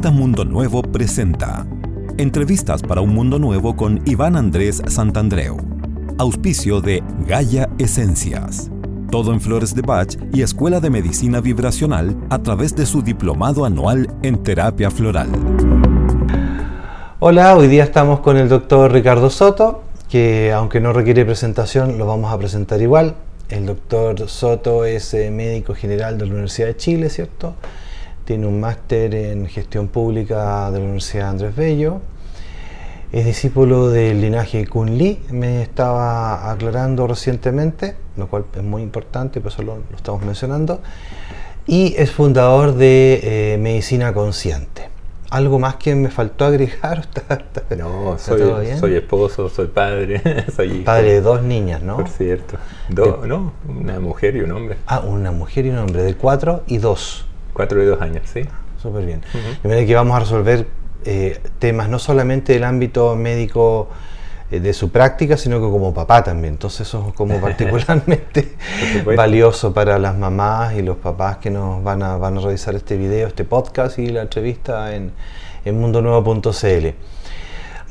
Revista Mundo Nuevo presenta Entrevistas para un Mundo Nuevo con Iván Andrés Santandreu. Auspicio de Gaia Esencias. Todo en Flores de Bach y Escuela de Medicina Vibracional a través de su diplomado anual en terapia floral. Hola, hoy día estamos con el doctor Ricardo Soto, que aunque no requiere presentación, lo vamos a presentar igual. El doctor Soto es eh, médico general de la Universidad de Chile, ¿cierto? Tiene un máster en gestión pública de la Universidad Andrés Bello. Es discípulo del linaje Kun Li, me estaba aclarando recientemente, lo cual es muy importante, por eso lo, estamos mencionando. Y es fundador de eh, Medicina Consciente. ¿Algo más que me faltó agregar? no, soy, soy, esposo, soy padre, soy Padre de dos niñas, ¿no? Por cierto. no, una mujer y un hombre. Ah, una mujer y un hombre, de cuatro y dos. Cuatro y dos años, sí. Súper bien. De manera que vamos a resolver eh, temas no solamente del ámbito médico eh, de su práctica, sino que como papá también. Entonces eso es como particularmente valioso para las mamás y los papás que nos van a, van a revisar este video, este podcast y la entrevista en, en mundonuevo.cl.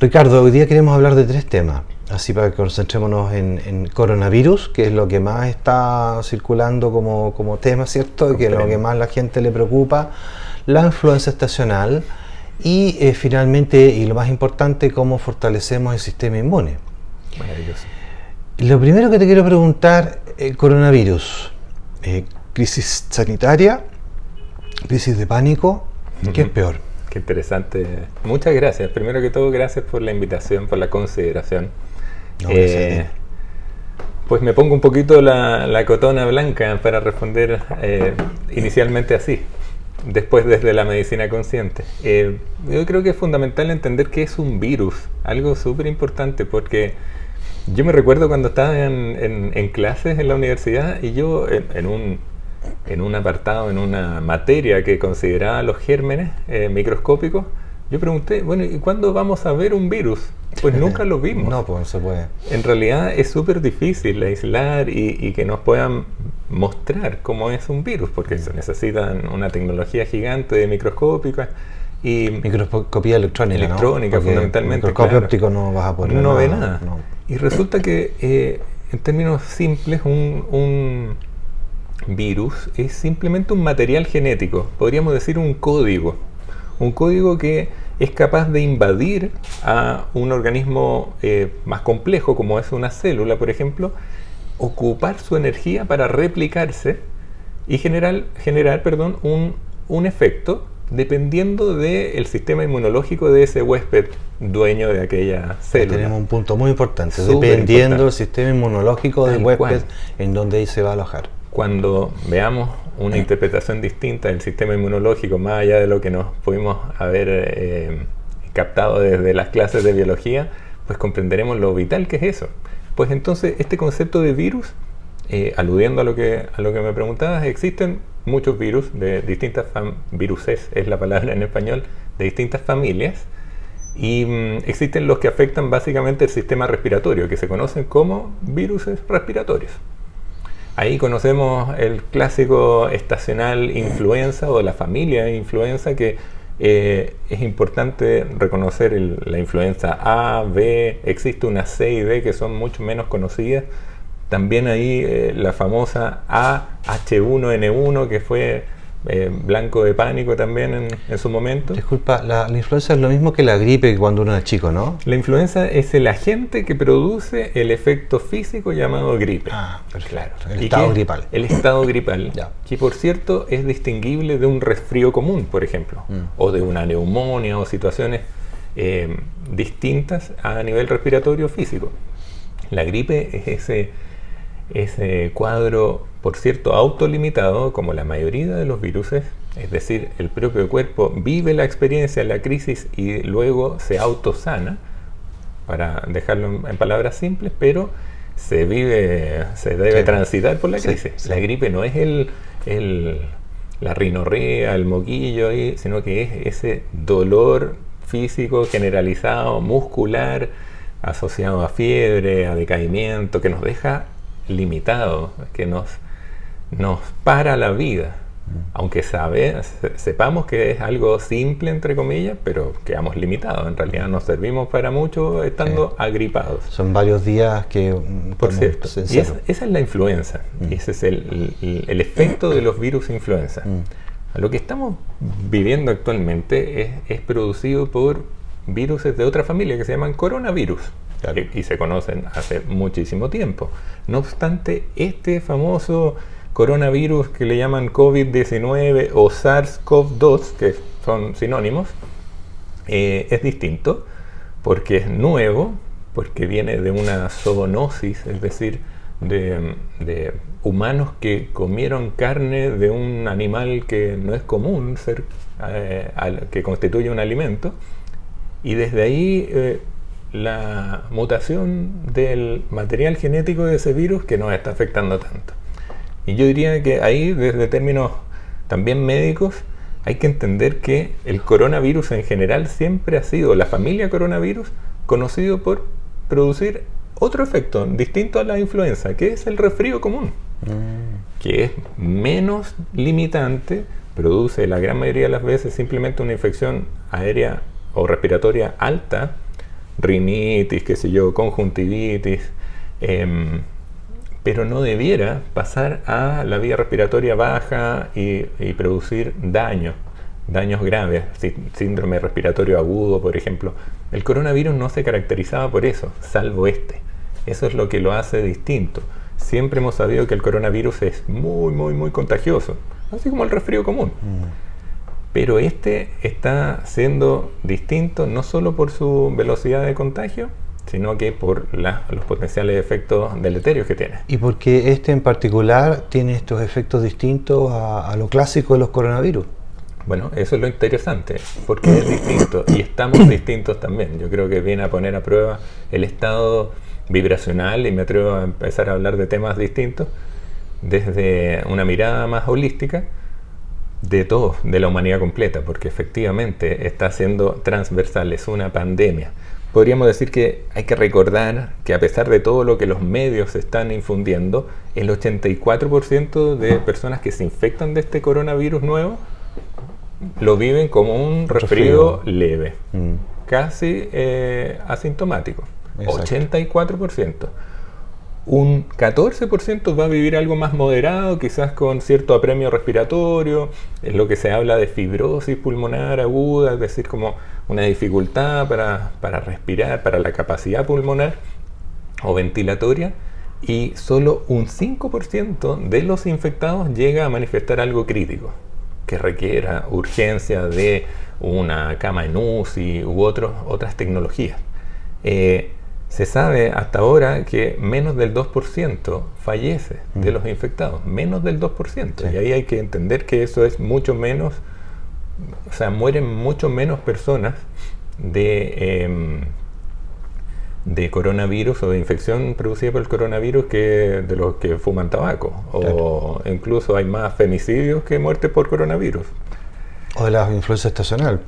Ricardo, hoy día queremos hablar de tres temas, así para que concentrémonos en, en coronavirus, que es lo que más está circulando como, como tema, ¿cierto? Que es lo que más la gente le preocupa, la influenza estacional y eh, finalmente, y lo más importante, cómo fortalecemos el sistema inmune. Maravilloso. Lo primero que te quiero preguntar, el coronavirus, eh, crisis sanitaria, crisis de pánico, ¿qué es peor? Qué interesante. Muchas gracias. Primero que todo, gracias por la invitación, por la consideración. Eh, pues me pongo un poquito la, cotona blanca para responder eh, inicialmente así, después desde la medicina consciente. Eh, yo creo que es fundamental entender que es un virus, algo súper importante, porque yo me recuerdo cuando estaba en, clases en la universidad y yo en un en un apartado, en una materia que consideraba los gérmenes eh, microscópicos, yo pregunté, bueno, ¿y cuándo vamos a ver un virus? Pues nunca lo vimos. No, pues no se puede. En realidad es súper difícil aislar y, que nos puedan mostrar cómo es un virus, porque se necesitan una tecnología gigante de microscópica y... Microscopía electrónica, Electrónica, fundamentalmente. Microscopio óptico no vas a poder No ve nada. Y resulta que, eh, en términos simples, un virus es simplemente un material genético, podríamos decir un código, un código que es capaz de invadir a un organismo eh, más complejo como es una célula, por ejemplo, ocupar su energía para replicarse y generar, generar perdón, un, un efecto dependiendo del sistema inmunológico de ese huésped dueño de aquella célula. Tenemos un punto muy importante, dependiendo del sistema inmunológico del huésped en donde se va a alojar cuando veamos una interpretación distinta del sistema inmunológico, más allá de lo que nos pudimos haber eh, captado desde las clases de biología, pues comprenderemos lo vital que es eso. Pues entonces este concepto de virus, eh, aludiendo a lo, que, a lo que me preguntabas, existen muchos virus de distintas viruses, es la palabra en español, de distintas familias, y mm, existen los que afectan básicamente el sistema respiratorio, que se conocen como virus respiratorios. Ahí conocemos el clásico estacional influenza o la familia influenza que eh, es importante reconocer la influenza A, B, existe una C y D que son mucho menos conocidas. También ahí eh, la famosa AH1N1 que fue eh, blanco de pánico también en, su momento. Disculpa, la, influenza es lo mismo que la gripe cuando uno es chico, ¿no? La influenza es el agente que produce el efecto físico llamado gripe. Ah, claro. El estado gripal. El estado gripal. ya. Que por cierto es distinguible de un resfrío común, por ejemplo, mm. o de una neumonía o situaciones eh, distintas a nivel respiratorio físico. La gripe es ese, ese cuadro por cierto, autolimitado, como la mayoría de los virus, es decir, el propio cuerpo vive la experiencia, la crisis y luego se autosana, para dejarlo en, palabras simples, pero se vive, se debe transitar por la crisis. La gripe no es el, la rinorrea, el moquillo, sino que es ese dolor físico generalizado, muscular, asociado a fiebre, a decaimiento, que nos deja limitados, que nos nos para la vida. Aunque sabe, sepamos que es algo simple, entre comillas, pero quedamos limitados. En realidad nos servimos para mucho estando agripados. Son varios días que... Mm, Por cierto, y esa es la influenza. Mm. Ese es el, efecto de los virus influenza. Mm. Lo que estamos viviendo actualmente es, producido por virus de otra familia que se llaman coronavirus. Y se conocen hace muchísimo tiempo. No obstante, este famoso coronavirus que le llaman COVID-19 o SARS-CoV-2, que son sinónimos, eh, es distinto porque es nuevo, porque viene de una zoonosis, es decir, de, humanos que comieron carne de un animal que no es común ser, eh, que constituye un alimento, y desde ahí eh, la mutación del material genético de ese virus que nos está afectando tanto. Y yo diría que ahí, desde términos también médicos, hay que entender que el coronavirus en general siempre ha sido, la familia coronavirus, conocido por producir otro efecto distinto a la influenza, que es el resfrío común, mm. que es menos limitante, produce la gran mayoría de las veces simplemente una infección aérea o respiratoria alta, rinitis, qué sé yo, conjuntivitis, eh, pero no debiera pasar a la vía respiratoria baja y, producir daño, daños graves, síndrome respiratorio agudo, por ejemplo. El coronavirus no se caracterizaba por eso, salvo este. Eso es lo que lo hace distinto. Siempre hemos sabido que el coronavirus es muy, muy, muy contagioso, así como el resfrío común. Mm. Pero este está siendo distinto no solo por su velocidad de contagio, sino que por los potenciales efectos deleterios que tiene. ¿Y por qué este en particular tiene estos efectos distintos a, lo clásico de los coronavirus? Bueno, eso es lo interesante, porque es distinto y estamos distintos también. Yo creo que viene a poner a prueba el estado vibracional y me atrevo a empezar a hablar de temas distintos desde una mirada más holística de todo, de la humanidad completa, porque efectivamente está siendo transversal, es una pandemia podríamos decir que hay que recordar que a pesar de todo lo que los medios están infundiendo, el 84% de personas que se infectan de este coronavirus nuevo lo viven como un resfrío leve, mm. casi eh, asintomático. 84%. Un 14% va a vivir algo más moderado, quizás con cierto apremio respiratorio, es lo que se habla de fibrosis pulmonar aguda, es decir, como una dificultad para, respirar, para la capacidad pulmonar o ventilatoria, y solo un 5% de los infectados llega a manifestar algo crítico, que requiera urgencia de una cama en UCI u otras tecnologías. Eh, se sabe hasta ahora que menos del 2% fallece de mm. los infectados, menos del 2%. Y ahí hay que entender que eso es mucho menos o sea, mueren mucho menos personas de, em, de coronavirus o de infección producida por el coronavirus que de los que fuman tabaco. O incluso hay más femicidios que muertes por coronavirus. O de la influenza estacional.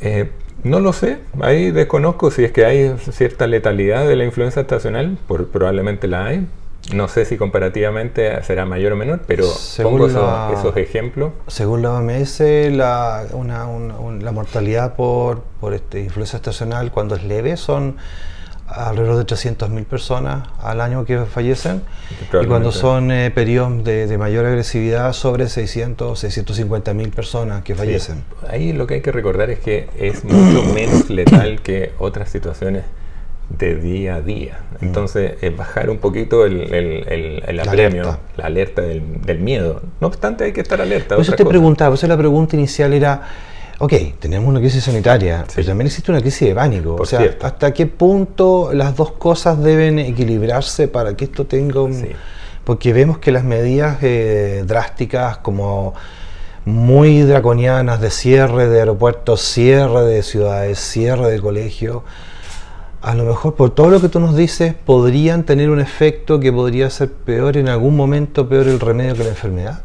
Eh, no lo sé, ahí desconozco si es que hay cierta letalidad de la influenza estacional, por, probablemente la hay, no sé si comparativamente será mayor o menor, pero pongo esos, ejemplos. Según la OMS, la, la mortalidad por, por este, influenza estacional cuando es leve son alrededor de 300.000 personas al año que fallecen y cuando son eh, periodos de, mayor agresividad sobre 600 650.000 personas que fallecen. Ahí lo que hay que recordar es que es mucho menos letal que otras situaciones de día a día. Mm. Entonces, es bajar un poquito el, el, el, apremio, la alerta, del, miedo. No obstante, hay que estar alerta. eso te preguntaba, eso la pregunta inicial era, ok, tenemos una crisis sanitaria, pero también existe una crisis de pánico. o sea, ¿hasta qué punto las dos cosas deben equilibrarse para que esto tenga un... Porque vemos que las medidas eh, drásticas como muy draconianas de cierre de aeropuertos, cierre de ciudades, cierre de colegios, a lo mejor por todo lo que tú nos dices, podrían tener un efecto que podría ser peor en algún momento, peor el remedio que la enfermedad?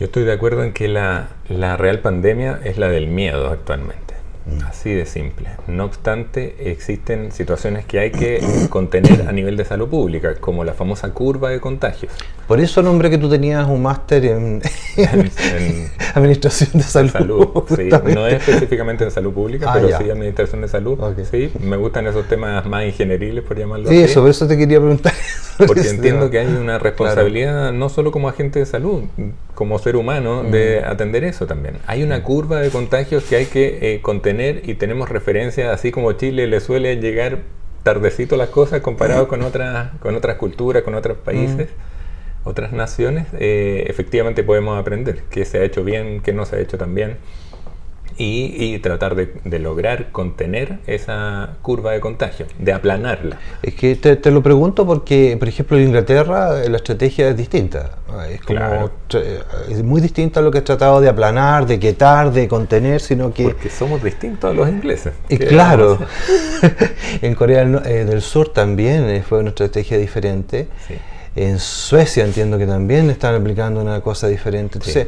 Yo estoy de acuerdo en que la, real pandemia es la del miedo actualmente. Mm. Así de simple. No obstante, existen situaciones que hay que contener a nivel de salud pública, como la famosa curva de contagios. Por eso nombre que tú tenías un máster en, Administración de Salud. no es específicamente en salud pública, ah, pero sí Administración de Salud. Sí, me gustan esos temas más ingenieriles, por llamarlo sí, eso, por eso te quería preguntar. Porque entiendo que hay una responsabilidad, no solo como agente de salud, como ser humano, de mm. atender eso también. Hay una curva de contagios que hay que eh, contener y tenemos referencias, así como Chile le suele llegar tardecito las cosas comparado con otras, con otras culturas, con otros países. otras naciones, eh, efectivamente podemos aprender qué se ha hecho bien, qué no se ha hecho tan bien y, tratar de, lograr contener esa curva de contagio, de aplanarla. Es que te, lo pregunto porque, por ejemplo, en Inglaterra la estrategia es distinta. Es, como, es muy distinta a lo que ha tratado de aplanar, de quietar, de contener, sino que... Porque somos distintos a los ingleses. Y claro, en Corea eh, del, Sur también eh, fue una estrategia diferente. En Suecia entiendo que también están aplicando una cosa diferente. Entonces,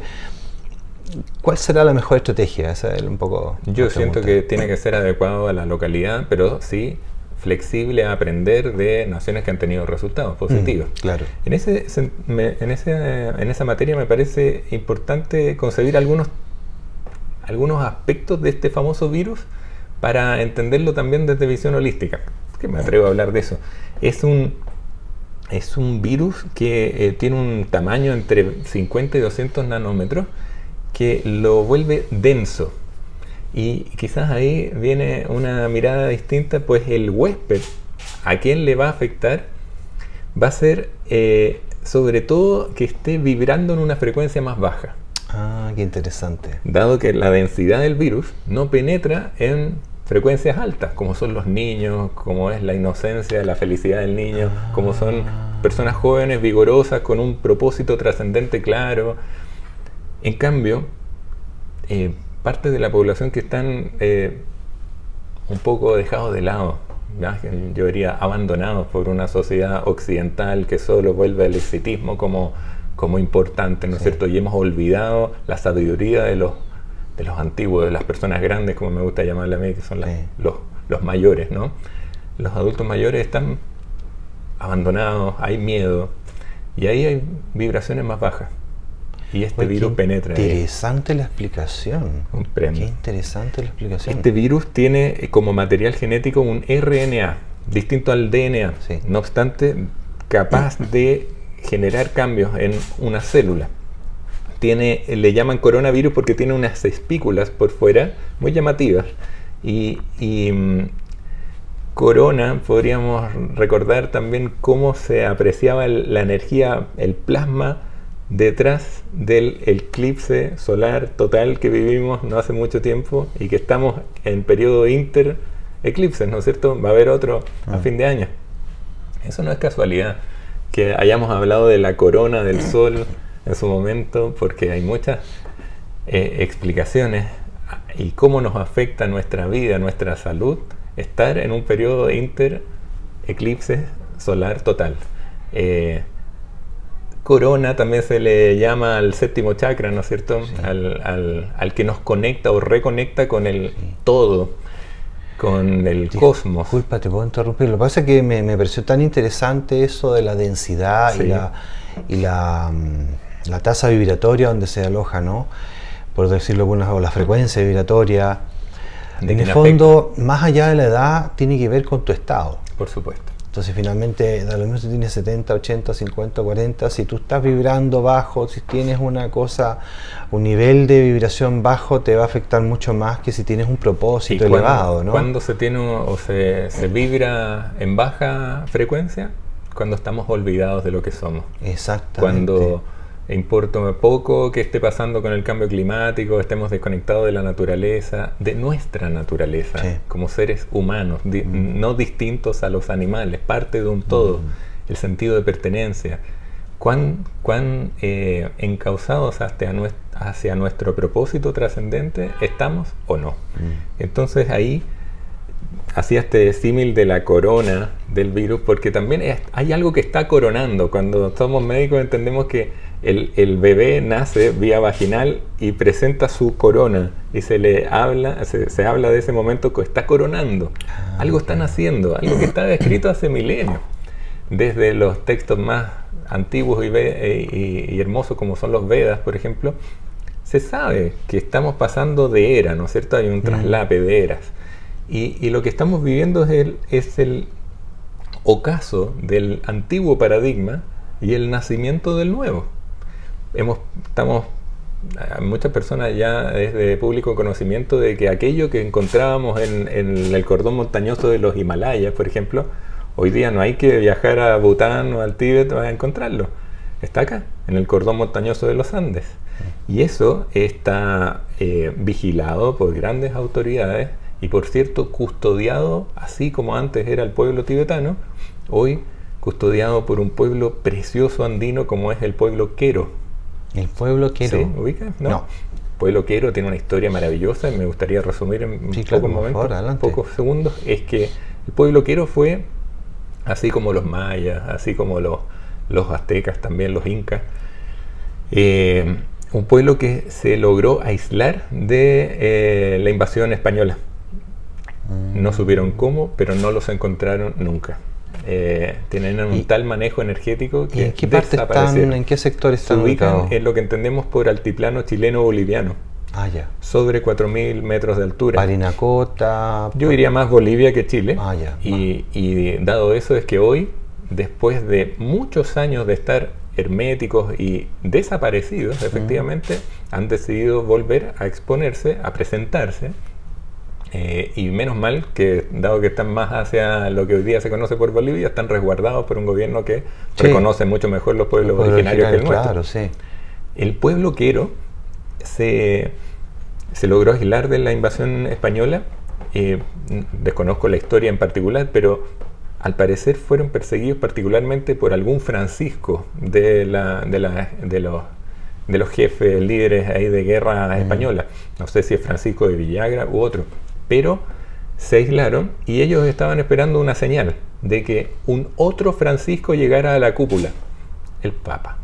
¿Cuál será la mejor estrategia? Esa es un poco Yo siento que tiene que ser adecuado a la localidad, pero sí flexible a aprender de naciones que han tenido resultados positivos. Mm, claro. En, ese, en, ese, en esa materia me parece importante concebir algunos, algunos aspectos de este famoso virus para entenderlo también desde visión holística. Que me atrevo a hablar de eso. Es un, es un virus que eh, tiene un tamaño entre 50 y 200 nanómetros que lo vuelve denso. Y quizás ahí viene una mirada distinta, pues el huésped, a quien le va a afectar, va a ser eh, sobre todo que esté vibrando en una frecuencia más baja. Ah, qué interesante. Dado que la densidad del virus no penetra en frecuencias altas, como son los niños, como es la inocencia, la felicidad del niño, como son ah. personas jóvenes, vigorosas, con un propósito trascendente claro, en cambio, eh, parte de la población que están eh, un poco dejados de lado, yo diría abandonados por una sociedad occidental que solo vuelve al exitismo como, como importante, ¿no es cierto? Y hemos olvidado la sabiduría de los, de los antiguos, de las personas grandes, como me gusta llamarle a mí, que son los, los mayores, ¿no? Los adultos mayores están abandonados, hay miedo, y ahí hay vibraciones más bajas. Y este virus penetra. Interesante la explicación. Qué interesante la explicación. Este virus tiene eh, como material genético un RNA, distinto al DNA. No obstante, capaz de generar cambios en una célula. Tiene, le llaman coronavirus porque tiene unas espículas por fuera muy llamativas. Y, mm, corona podríamos recordar también cómo se apreciaba la energía, el plasma detrás del eclipse solar total que vivimos no hace mucho tiempo y que estamos en periodo inter eclipses, ¿no es cierto? Va a haber otro a ah. fin de año. Eso no es casualidad que hayamos hablado de la corona del sol en su momento, porque hay muchas eh, explicaciones y cómo nos afecta nuestra vida, nuestra salud, estar en un periodo inter eclipse solar total. Eh, corona también se le llama al séptimo chakra, ¿no es cierto? Al, que nos conecta o reconecta con el todo, con el cosmos. Disculpa, te puedo interrumpir. Lo que pasa es que me, pareció tan interesante eso de la densidad y, la, y la, mm, la, tasa vibratoria donde se aloja, ¿no? Por decirlo alguna o la frecuencia vibratoria. En el fondo, más allá de la edad, tiene que ver con tu estado. Por supuesto. Entonces finalmente, da lo mismo si tienes 70, 80, 50, 40, si tú estás vibrando bajo, si tienes una cosa, un nivel de vibración bajo, te va a afectar mucho más que si tienes un propósito elevado. ¿no? Cuando se tiene o se, se vibra en baja frecuencia, cuando estamos olvidados de lo que somos. Exactamente. Cuando importa poco que esté pasando con el cambio climático, estemos desconectados de la naturaleza, de nuestra naturaleza, como seres humanos, mm. no distintos a los animales, parte de un todo, mm. el sentido de pertenencia. ¿Cuán, cuán eh, encausados hacia, hacia, nuestro propósito trascendente estamos o no? Mm. Entonces ahí hacía este símil de la corona del virus, porque también hay algo que está coronando. Cuando somos médicos entendemos que el, bebé nace vía vaginal y presenta su corona y se le habla, se, habla de ese momento que está coronando. Ah, algo están haciendo, algo que está escrito hace milenios. Desde los textos más antiguos y, y hermosos como son los Vedas, por ejemplo, se sabe que estamos pasando de era, ¿no es cierto? Hay un mm. traslape de eras. Y, lo que estamos viviendo es el, es el ocaso del antiguo paradigma y el nacimiento del nuevo. Hemos, estamos, muchas personas ya es de público conocimiento de que aquello que encontrábamos en, en, el cordón montañoso de los Himalayas, por ejemplo, hoy día no hay que viajar a Bután o al Tíbet para encontrarlo. Está acá, en el cordón montañoso de los Andes. Y eso está eh, vigilado por grandes autoridades y por cierto custodiado, así como antes era el pueblo tibetano, hoy custodiado por un pueblo precioso andino como es el pueblo Quero. ¿El pueblo Quero? ¿Sí? ¿Ubicas? No. El pueblo Quero tiene una historia maravillosa y me gustaría resumir en pocos momentos, pocos segundos. Es que el pueblo Quero fue, así como los mayas, así como los, los aztecas, también los incas, eh, un pueblo que se logró aislar de eh, la invasión española. No mm. supieron cómo, pero no los encontraron nunca. Eh, tienen un tal manejo energético que ¿y en qué parte están, en qué sector están se ubican en lo que entendemos por altiplano chileno-boliviano. Ah, ya. Sobre 4.000 metros de altura. Parinacota. Yo iría más Bolivia que Chile. Ah, ya. Y, y dado eso es que hoy, después de muchos años de estar herméticos y desaparecidos, efectivamente, han decidido volver a exponerse, a presentarse. Eh, y menos mal que, dado que están más hacia lo que hoy día se conoce por Bolivia, están resguardados por un gobierno que reconoce mucho mejor los pueblos originarios que el nuestro. El pueblo quero se, se logró aislar de la invasión española. Eh, desconozco la historia en particular, pero al parecer fueron perseguidos particularmente por algún Francisco de, la, de, la, de, los, de los jefes, líderes ahí de guerra española. No sé si es Francisco de Villagra u otro. Pero se aislaron y ellos estaban esperando una señal de que un otro Francisco llegara a la cúpula, el Papa.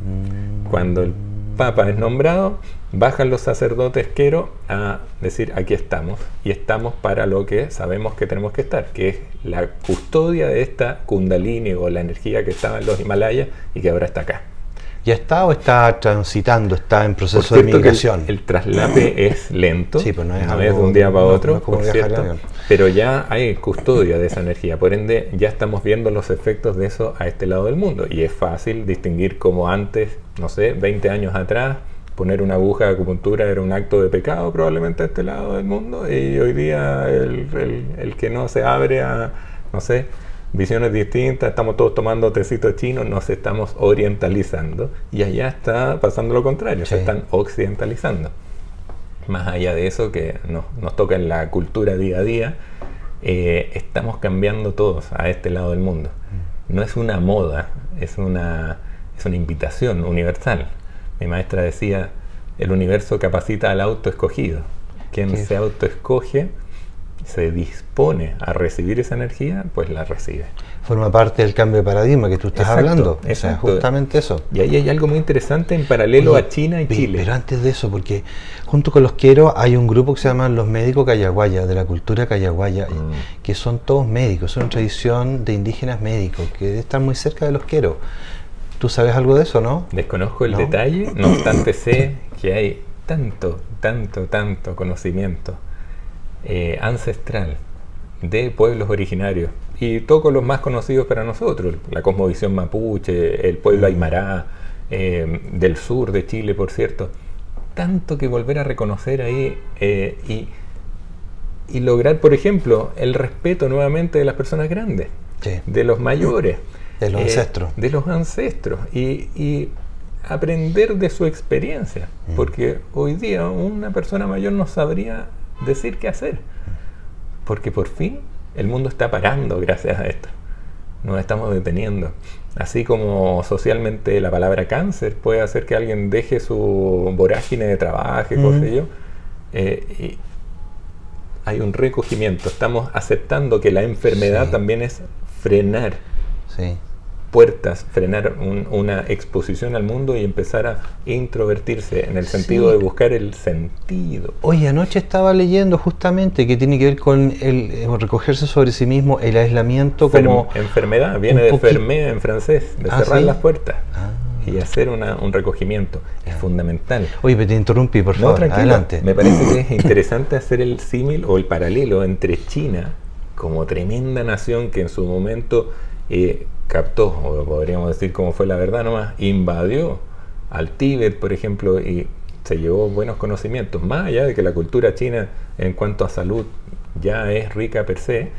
Mm. Cuando el Papa es nombrado, bajan los sacerdotes quero a decir aquí estamos y estamos para lo que sabemos que tenemos que estar, que es la custodia de esta kundalini o la energía que estaba en los Himalayas y que ahora está acá. ¿Ya está o está transitando, está en proceso de migración? El, traslape es lento, sí, pues no es, de un día para otro, por cierto, pero ya hay custodia de esa energía, por ende ya estamos viendo los efectos de eso a este lado del mundo y es fácil distinguir como antes, no sé, 20 años atrás, poner una aguja de acupuntura era un acto de pecado probablemente a este lado del mundo y hoy día el, que no se abre a, no sé, visiones distintas, estamos todos tomando tecitos chinos, nos estamos orientalizando y allá está pasando lo contrario, se están occidentalizando. Más allá de eso que nos, nos toca en la cultura día a día, eh, estamos cambiando todos a este lado del mundo. No es una moda, es una, es una invitación universal. Mi maestra decía, el universo capacita al auto escogido. Quien se autoescoge, se dispone a recibir esa energía, pues la recibe. Forma parte del cambio de paradigma que tú estás hablando. Exacto. justamente eso. Y ahí hay algo muy interesante en paralelo a China y Chile. Pero antes de eso, porque junto con los quiero hay un grupo que se llama los médicos cayaguaya, de la cultura cayaguaya, mm. que son todos médicos, son una tradición de indígenas médicos, que están muy cerca de los quiero. ¿Tú sabes algo de eso, no? Desconozco el detalle, no obstante sé que hay tanto, tanto, tanto conocimiento eh, ancestral de pueblos originarios y todos los más conocidos para nosotros, la cosmovisión mapuche, el pueblo mm. aymara, eh, del sur de Chile, por cierto, tanto que volver a reconocer ahí eh, y, y, lograr, por ejemplo, el respeto nuevamente de las personas grandes, de los mayores. De los eh, ancestros. De los ancestros. Y, aprender de su experiencia. Mm. Porque hoy día una persona mayor no sabría decir qué hacer. Porque por fin el mundo está parando gracias a esto. Nos estamos deteniendo. Así como socialmente la palabra cáncer puede hacer que alguien deje su vorágine de trabajo, y mm. yo. Eh, hay un recogimiento, estamos aceptando que la enfermedad también es frenar puertas, frenar una exposición al mundo y empezar a introvertirse en el sentido de buscar el sentido. Oye, anoche estaba leyendo justamente que tiene que ver con el, eh, recogerse sobre sí mismo, el aislamiento como... enfermedad, viene de fermer en francés, de ah, cerrar las puertas. Ah. y hacer un recogimiento. Es fundamental. Oye, pero te interrumpí, por favor. adelante. Me parece que es interesante hacer el símil o el paralelo entre China, como tremenda nación que en su momento eh, captó, o podríamos decir como fue la verdad nomás, invadió al Tíbet, por ejemplo, y se llevó buenos conocimientos, más allá de que la cultura china en cuanto a salud ya es rica per se,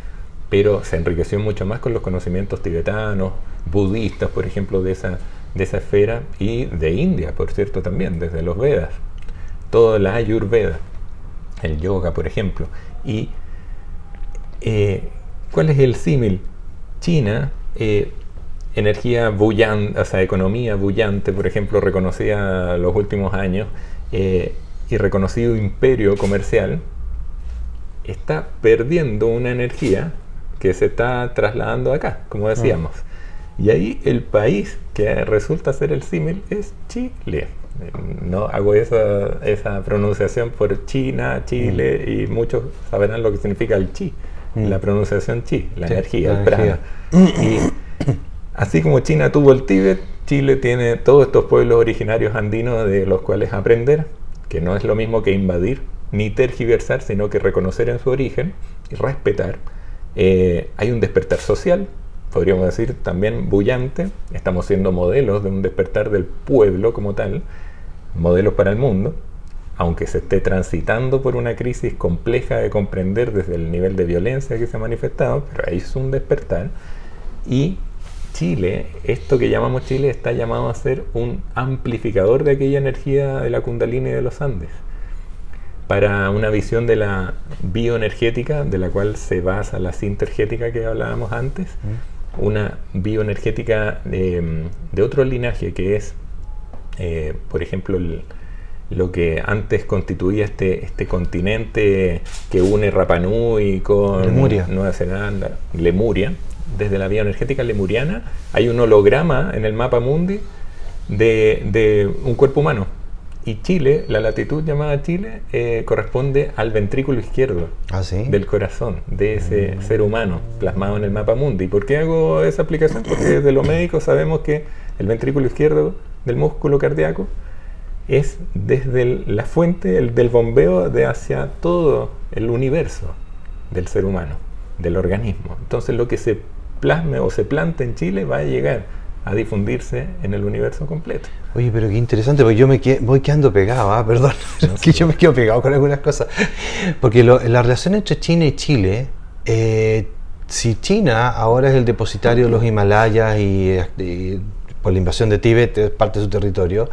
pero se enriqueció mucho más con los conocimientos tibetanos, budistas, por ejemplo, de esa, de esa esfera, y de India, por cierto, también, desde los Vedas, toda la Ayurveda, el yoga, por ejemplo. ¿Y eh, cuál es el símil? China eh, energía bullante, o sea, economía bullante, por ejemplo, reconocida los últimos años, eh, y reconocido imperio comercial, está perdiendo una energía que se está trasladando acá, como decíamos. Mm. Y ahí el país que resulta ser el símil es Chile. No hago esa, esa pronunciación por China, Chile, mm. y muchos sabrán lo que significa el chi, mm. la pronunciación chi, la energía, el prana. Y así como China tuvo el Tíbet, Chile tiene todos estos pueblos originarios andinos de los cuales aprender, que no es lo mismo que invadir ni tergiversar, sino que reconocer en su origen y respetar. Eh, hay un despertar social, podríamos decir también bullante, estamos siendo modelos de un despertar del pueblo como tal, modelos para el mundo, aunque se esté transitando por una crisis compleja de comprender desde el nivel de violencia que se ha manifestado, pero ahí es un despertar. Y Chile, esto que llamamos Chile, está llamado a ser un amplificador de aquella energía de la Kundalini de los Andes. Para una visión de la bioenergética, de la cual se basa la sintergética que hablábamos antes, mm. una bioenergética de, otro linaje que es, eh, por ejemplo, lo que antes constituía este, este continente que une Rapanui con Nueva Zelanda, Lemuria, desde la bioenergética lemuriana, hay un holograma en el mapa mundi de, un cuerpo humano. Y Chile, la latitud llamada Chile, eh, corresponde al ventrículo izquierdo ¿Ah, del corazón de ese mm. ser humano plasmado en el mapa mundi. ¿Por qué hago esa aplicación? Porque desde los médicos sabemos que el ventrículo izquierdo del músculo cardíaco es desde la fuente el, del bombeo de hacia todo el universo del ser humano, del organismo. Entonces lo que se plasme o se plante en Chile va a llegar a difundirse en el universo completo. Oye, pero qué interesante, porque yo me voy quedando pegado, ¿ah? perdón, que yo me quedo pegado con algunas cosas. Porque la relación entre China y Chile, eh, si China ahora es el depositario de los Himalayas y, y por la invasión de Tíbet es parte de su territorio,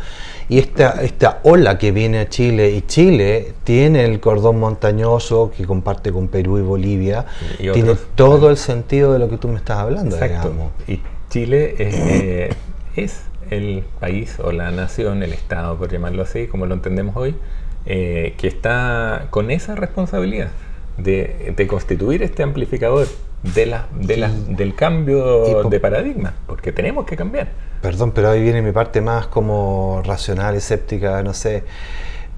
y esta, esta ola que viene a Chile, y Chile tiene el cordón montañoso que comparte con Perú y Bolivia, tiene todo el sentido de lo que tú me estás hablando. Exacto. Y Chile eh, es el país o la nación, el Estado, por llamarlo así, como lo entendemos hoy, eh, que está con esa responsabilidad de, de constituir este amplificador de la, de la, del cambio de paradigma, porque tenemos que cambiar. Perdón, pero ahí viene mi parte más como racional, escéptica, no sé.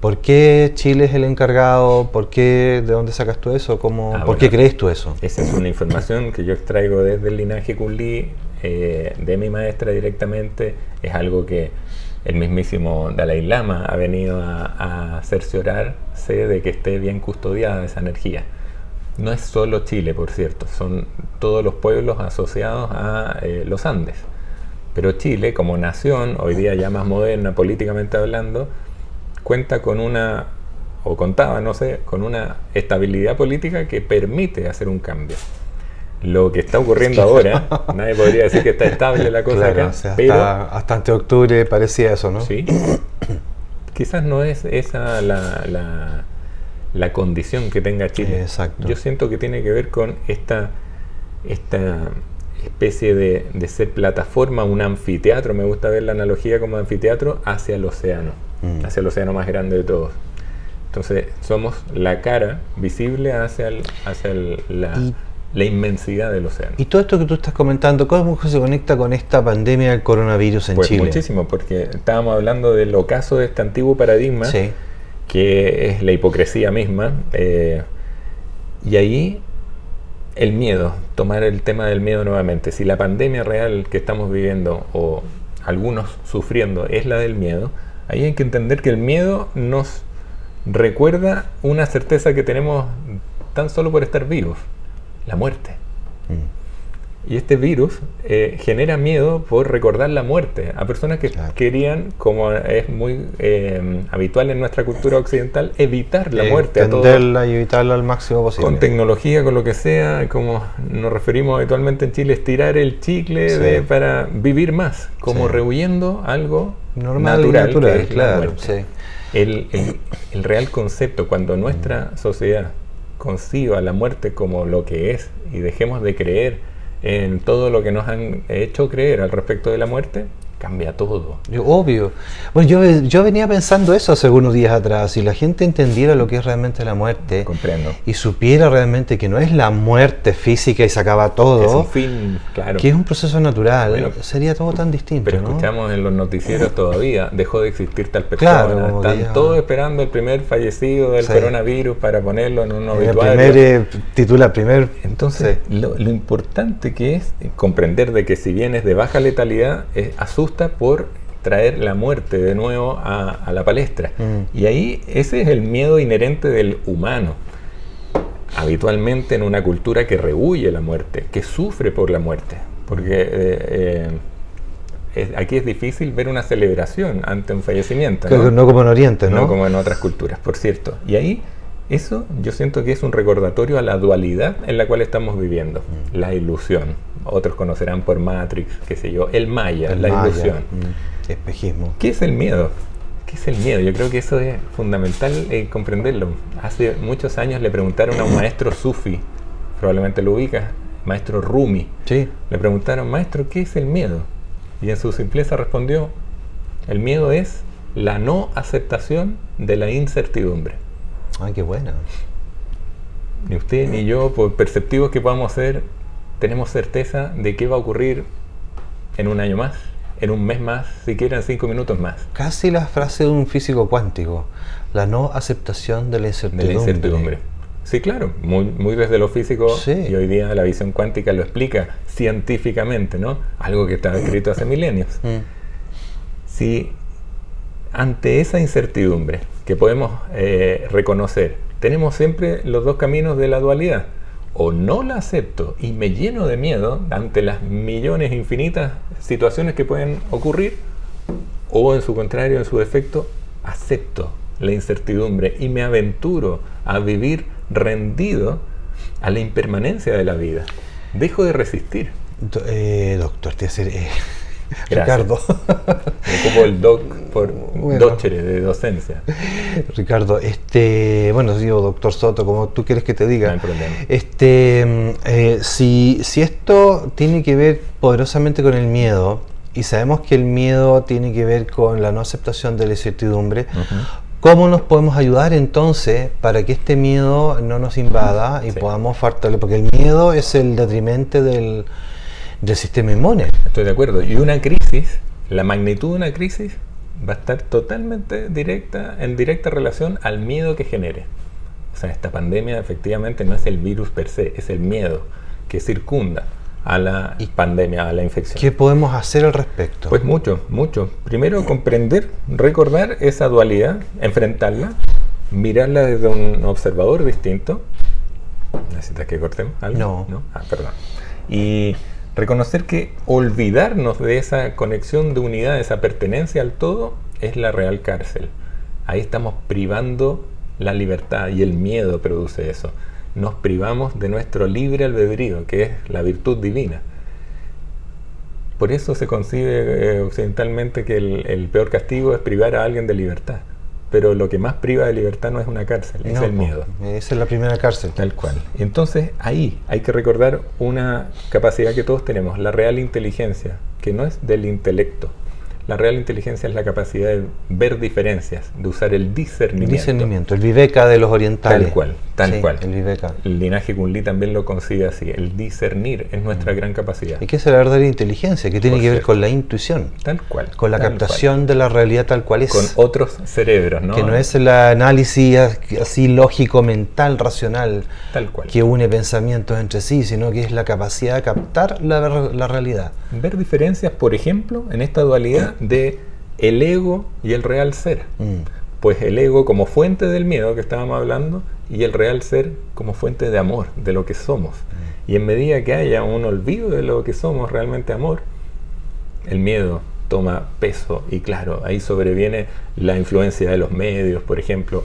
¿Por qué Chile es el encargado? ¿Por qué? ¿De dónde sacas tú eso? ¿Cómo, ah, ¿Por qué crees tú eso? Esa es una información que yo extraigo desde el linaje Kunli, eh, de mi maestra directamente. Es algo que el mismísimo Dalai Lama ha venido a, a cerciorarse de que esté bien custodiada esa energía. No es solo Chile, por cierto, son todos los pueblos asociados a eh, los Andes. Pero Chile, como nación, hoy día ya más moderna políticamente hablando, cuenta con una, o contaba, no sé, con una estabilidad política que permite hacer un cambio. Lo que está ocurriendo ahora, nadie podría decir que está estable la cosa acá, pero hasta ante octubre parecía eso, ¿no? Sí. Quizás no es esa la la condición que tenga Chile. Yo siento que tiene que ver con esta, esta especie de, ser plataforma, un anfiteatro, me gusta ver la analogía como anfiteatro, hacia el océano, mm. hacia el océano más grande de todos. Entonces somos la cara visible hacia, hacia la, la, inmensidad del océano. Y todo esto que tú estás comentando, ¿cómo se conecta con esta pandemia del coronavirus en pues Chile? Muchísimo, porque estábamos hablando del ocaso de este antiguo paradigma, que es la hipocresía misma. Eh, y ahí el miedo, tomar el tema del miedo nuevamente. Si la pandemia real que estamos viviendo o algunos sufriendo es la del miedo, ahí hay que entender que el miedo nos recuerda una certeza que tenemos tan solo por estar vivos, la muerte. Mm. Y este virus eh, genera miedo por recordar la muerte a personas que querían, como es muy eh, habitual en nuestra cultura occidental, evitar la muerte. Entenderla y evitarla al máximo posible. Con tecnología, con lo que sea, como nos referimos habitualmente en Chile, estirar el chicle para vivir más, como rehuyendo algo Normal natural, natural claro. El, el, el real concepto, cuando nuestra sociedad conciba la muerte como lo que es y dejemos de creer en todo lo que nos han hecho creer al respecto de la muerte, cambia todo. Obvio. Bueno, yo, yo venía pensando eso hace algunos días atrás. Si la gente entendiera lo que es realmente la muerte Comprendo. y supiera realmente que no es la muerte física y se acaba todo, es un fin, claro. que es un proceso natural, sería todo tan distinto. Pero escuchamos en los noticieros todavía, dejó de existir tal persona. Claro, Están todos esperando el primer fallecido del coronavirus para ponerlo en un obituario. El primer eh, titula, primer. Entonces, lo, importante que es comprender de que si bien es de baja letalidad, es, por traer la muerte de nuevo a, la palestra. Mm. Y ahí ese es el miedo inherente del humano. Habitualmente en una cultura que rehuye la muerte, que sufre por la muerte. Porque eh, eh, aquí es difícil ver una celebración ante un fallecimiento. ¿no? no como en Oriente, ¿no? No como en otras culturas, por cierto. Y ahí eso yo siento que es un recordatorio a la dualidad en la cual estamos viviendo, mm. la ilusión. Otros conocerán por Matrix, qué sé yo, el Maya, la ilusión. Mm. Espejismo. ¿Qué es el miedo? ¿Qué es el miedo? Yo creo que eso es fundamental eh, comprenderlo. Hace muchos años le preguntaron a un maestro sufi, probablemente lo ubicas, maestro Rumi. Sí. Le preguntaron, maestro, ¿qué es el miedo? Y en su simpleza respondió, el miedo es la no aceptación de la incertidumbre. Ay, qué buena. Ni usted ni yo, por perceptivos que podamos ser, tenemos certeza de qué va a ocurrir en un año más, en un mes más, siquiera en cinco minutos más. Casi la frase de un físico cuántico, la no aceptación de la incertidumbre. De la incertidumbre. Sí, claro, muy, muy desde lo físico y hoy día la visión cuántica lo explica científicamente, ¿no? Algo que está escrito hace milenios. Mm. Si ante esa incertidumbre que podemos eh, reconocer, tenemos siempre los dos caminos de la dualidad. O no la acepto y me lleno de miedo ante las millones infinitas situaciones que pueden ocurrir, o en su contrario, en su defecto, acepto la incertidumbre y me aventuro a vivir rendido a la impermanencia de la vida. Dejo de resistir. Eh, doctor, te hace, eh, Ricardo. como el doc por de docencia. Ricardo, este, bueno, digo doctor Soto, como tú quieres que te diga. No hay problema. Este, mm, eh, si, si esto tiene que ver poderosamente con el miedo, y sabemos que el miedo tiene que ver con la no aceptación de la incertidumbre, ¿Cómo nos podemos ayudar entonces para que este miedo no nos invada y podamos faltarle? Porque el miedo es el detrimente del, del sistema inmune. Estoy de acuerdo. Y una crisis, la magnitud de una crisis va a estar totalmente directa, en directa relación al miedo que genere. O sea, esta pandemia efectivamente no es el virus per se, es el miedo que circunda a la pandemia, a la infección. ¿Qué podemos hacer al respecto? Pues mucho, mucho. Primero comprender, recordar esa dualidad, enfrentarla, mirarla desde un observador distinto. ¿Necesitas que cortemos algo? No. ¿No? Ah, perdón. Y Reconocer que olvidarnos de esa conexión de unidad, de esa pertenencia al todo, es la real cárcel. Ahí estamos privando la libertad y el miedo produce eso. Nos privamos de nuestro libre albedrío, que es la virtud divina. Por eso se concibe eh, occidentalmente que el peor castigo es privar a alguien de libertad pero lo que más priva de libertad no es una cárcel, es el miedo. Esa es la primera cárcel. Tal cual. Entonces ahí hay que recordar una capacidad que todos tenemos, la real inteligencia, que no es del intelecto. La real inteligencia es la capacidad de ver diferencias, de usar el discernimiento. El discernimiento, el viveca de los orientales. Tal cual, tal cual. El viveca. El linaje Kunli también lo concibe así. El discernir es nuestra mm. gran capacidad. ¿Y qué es la verdadera inteligencia? Que tiene que ver con la intuición. Tal cual. Con la captación de la realidad tal cual es. Con otros cerebros, ¿no? Que no es el análisis así lógico, mental, racional. Tal cual. Que une pensamientos entre sí, sino que es la capacidad de captar la, la realidad. Ver diferencias, por ejemplo, en esta dualidad de el ego y el real ser. Mm. Pues el ego como fuente del miedo que estábamos hablando y el real ser como fuente de amor, de lo que somos. Mm. Y en medida que haya un olvido de lo que somos realmente amor, el miedo toma peso y claro, ahí sobreviene la influencia de los medios, por ejemplo.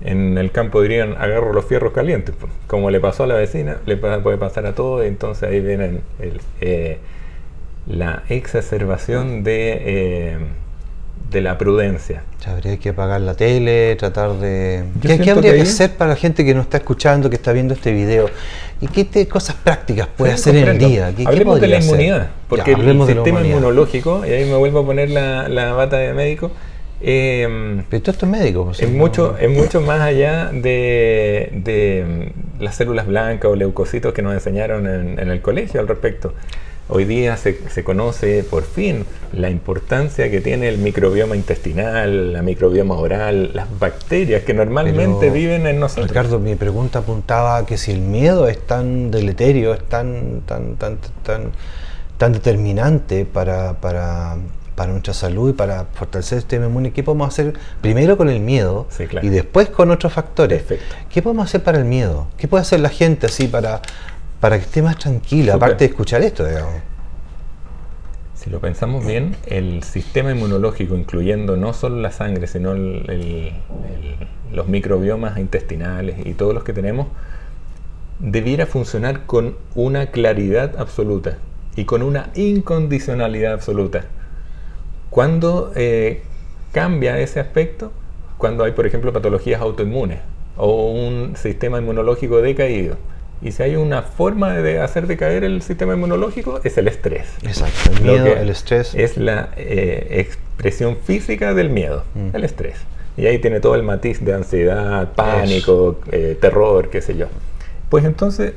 En el campo dirían, agarro los fierros calientes, pues. como le pasó a la vecina, le puede pasar a todo, y entonces ahí vienen el, eh, la exacerbación de, eh, de la prudencia. habría que apagar la tele, tratar de... ¿Qué, habría que, hacer para la gente que nos está escuchando, que está viendo este video? ¿Y qué cosas prácticas puede hacer en el día? ¿Qué, hablemos de la inmunidad, porque el sistema inmunológico, y ahí me vuelvo a poner la, la bata de médico, eh, Pero todo esto es médico. Pues, es, mucho, es mucho más allá de, de, las células blancas o leucocitos que nos enseñaron en, en el colegio al respecto. Hoy día se, se, conoce por fin la importancia que tiene el microbioma intestinal, la microbioma oral, las bacterias que normalmente viven en nosotros. Ricardo, mi pregunta apuntaba que si el miedo es tan deleterio, es tan, tan, tan, tan, tan determinante para, para, para nuestra salud y para fortalecer el sistema inmune, ¿qué podemos hacer primero con el miedo y después con otros factores? ¿Qué podemos hacer para el miedo? ¿Qué puede hacer la gente así para para que esté más tranquila, aparte de escuchar esto, digamos. Si lo pensamos bien, el sistema inmunológico, incluyendo no solo la sangre, sino los microbiomas intestinales y todos los que tenemos, debiera funcionar con una claridad absoluta y con una incondicionalidad absoluta. Cuando eh, cambia ese aspecto, cuando hay, por ejemplo, patologías autoinmunes o un sistema inmunológico decaído, y si hay una forma de hacer decaer el sistema inmunológico, es el estrés. Exacto, el miedo, el estrés. Es la eh, expresión física del miedo, mm. el estrés. Y ahí tiene todo el matiz de ansiedad, pánico, eh, terror, qué sé yo. Pues entonces,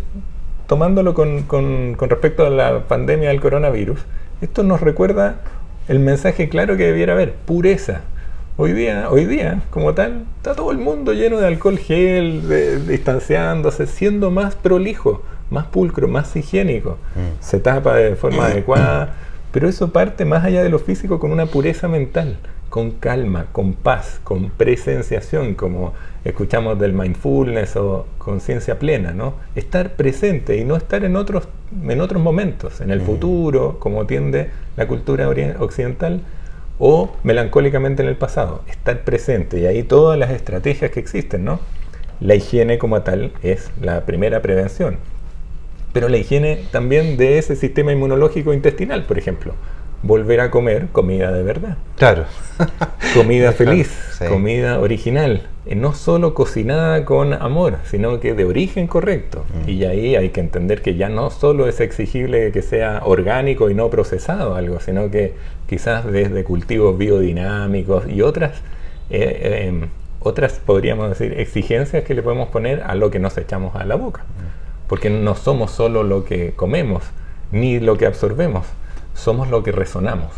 tomándolo con, con, con respecto a la pandemia del coronavirus, esto nos recuerda el mensaje claro que debiera haber, pureza. Hoy día, hoy día, como tal, está todo el mundo lleno de alcohol gel, distanciándose, siendo más prolijo, más pulcro, más higiénico. Mm. Se tapa de forma adecuada, pero eso parte más allá de lo físico con una pureza mental, con calma, con paz, con presenciación, como escuchamos del mindfulness o conciencia plena, ¿no? Estar presente y no estar en otros, en otros momentos, en el mm. futuro, como tiende la cultura occidental o melancólicamente en el pasado, estar presente y ahí todas las estrategias que existen, ¿no? La higiene como tal es la primera prevención, pero la higiene también de ese sistema inmunológico intestinal, por ejemplo, volver a comer comida de verdad. Claro. comida feliz, comida original, no solo cocinada con amor, sino que de origen correcto. Mm. Y ahí hay que entender que ya no solo es exigible que sea orgánico y no procesado algo, sino que quizás desde cultivos biodinámicos y otras, eh, em, otras podríamos decir, exigencias que le podemos poner a lo que nos echamos a la boca. Porque no somos solo lo que comemos, ni lo que absorbemos, somos lo que resonamos.